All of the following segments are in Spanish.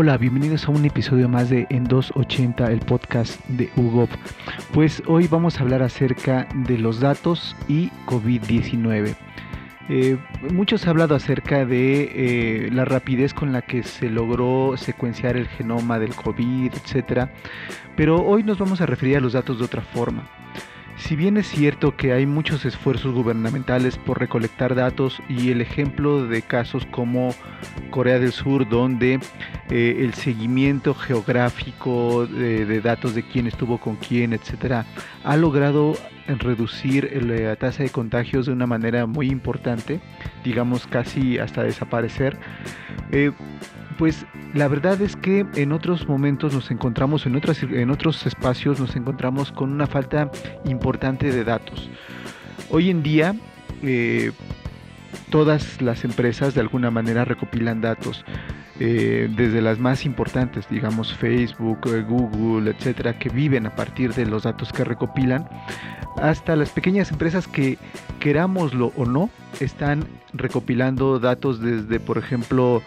Hola, bienvenidos a un episodio más de En 280, el podcast de Hugo. Pues hoy vamos a hablar acerca de los datos y COVID-19. Eh, muchos han hablado acerca de eh, la rapidez con la que se logró secuenciar el genoma del COVID, etc. Pero hoy nos vamos a referir a los datos de otra forma. Si bien es cierto que hay muchos esfuerzos gubernamentales por recolectar datos y el ejemplo de casos como Corea del Sur, donde eh, el seguimiento geográfico de, datos de quién estuvo con quién, etcétera, ha logrado reducir la tasa de contagios de una manera muy importante, digamos casi hasta desaparecer. Eh, pues la verdad es que en otros momentos nos encontramos, en, otras, en otros espacios nos encontramos con una falta importante de datos. Hoy en día, eh, todas las empresas de alguna manera recopilan datos. Eh, desde las más importantes, digamos Facebook, eh, Google, etcétera, que viven a partir de los datos que recopilan, hasta las pequeñas empresas que, querámoslo o no, están recopilando datos desde, por ejemplo,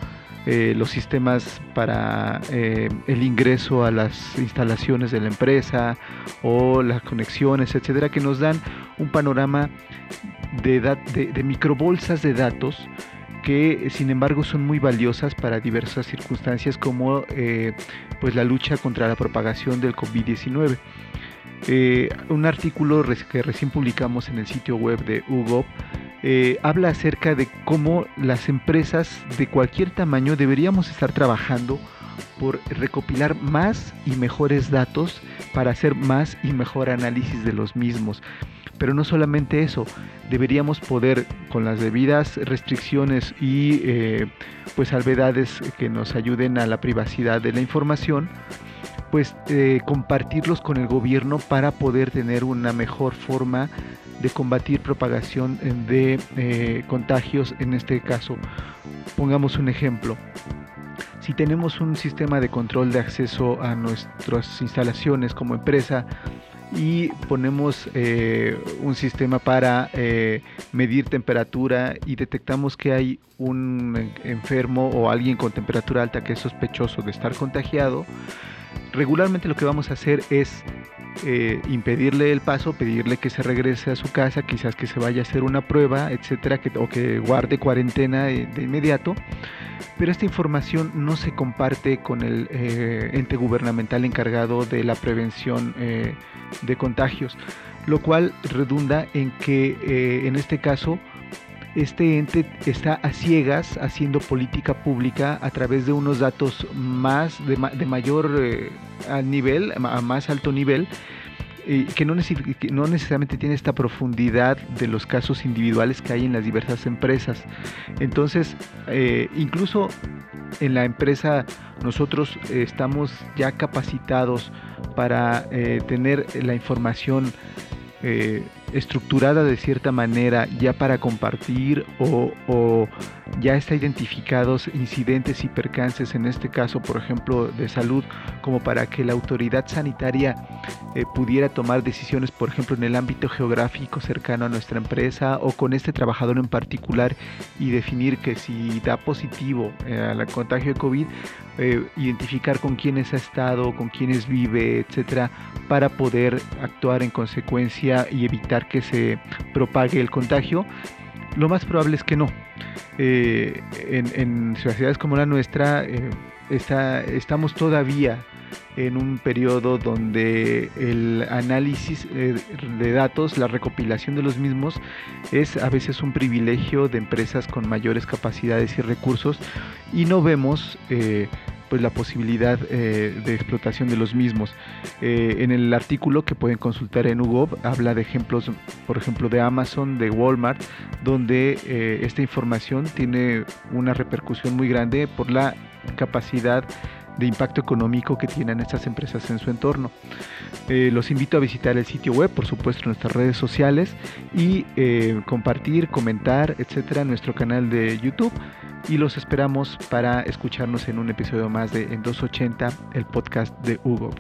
eh, los sistemas para eh, el ingreso a las instalaciones de la empresa o las conexiones, etcétera, que nos dan un panorama de, de, microbolsas de datos que sin embargo son muy valiosas para diversas circunstancias como eh, pues la lucha contra la propagación del COVID-19. un artículo que recién publicamos en el sitio web de UGOP eh, habla acerca de cómo las empresas de cualquier tamaño deberíamos estar trabajando por recopilar más y mejores datos para hacer más y mejor análisis de los mismos. Pero no solamente eso, deberíamos poder, con las debidas restricciones y eh, pues salvedades que nos ayuden a la privacidad de la información, pues eh, compartirlos con el gobierno para poder tener una mejor forma de combatir propagación de eh, contagios en este caso. Pongamos un ejemplo. Si tenemos un sistema de control de acceso a nuestras instalaciones como empresa y ponemos eh, un sistema para medir temperatura y detectamos que hay un enfermo o alguien con temperatura alta que es sospechoso de estar contagiado, regularmente lo que vamos a hacer es eh, impedirle el paso, pedirle que se regrese a su casa, quizás que se vaya a hacer una prueba, etcétera, que, o que guarde cuarentena de, inmediato. Pero esta información no se comparte con el eh, ente gubernamental encargado de la prevención eh, de contagios, lo cual redunda en que en este caso este ente está a ciegas haciendo política pública a través de unos datos más de, mayor eh, nivel, a más alto nivel, que no, necesariamente tiene esta profundidad de los casos individuales que hay en las diversas empresas. Entonces, eh, incluso en la empresa nosotros estamos ya capacitados para eh, tener la información estructurada de cierta manera ya para compartir o, ya está identificados incidentes y percances, en este caso, por ejemplo, de salud, como para que la autoridad sanitaria eh, pudiera tomar decisiones, por ejemplo, en el ámbito geográfico cercano a nuestra empresa o con este trabajador en particular y definir que si da positivo eh, al contagio de COVID, eh, identificar con quiénes ha estado, con quiénes vive, etcétera, para poder actuar en consecuencia y evitar que se propague el contagio, lo más probable es que no. Eh, en, sociedades como la nuestra eh, estamos todavía en un periodo donde el análisis eh, de datos, la recopilación de los mismos, es a veces un privilegio de empresas con mayores capacidades y recursos y no vemos pues la posibilidad eh, de explotación de los mismos. Eh, en el artículo que pueden consultar en UGOV habla de ejemplos, por ejemplo, de Amazon, de Walmart, donde eh, esta información tiene una repercusión muy grande por la capacidad de impacto económico que tienen estas empresas en su entorno. los invito a visitar el sitio web, por supuesto, nuestras redes sociales y compartir, comentar, etcétera, nuestro canal de YouTube y los esperamos para escucharnos en un episodio más de En 280, el podcast de Hugo.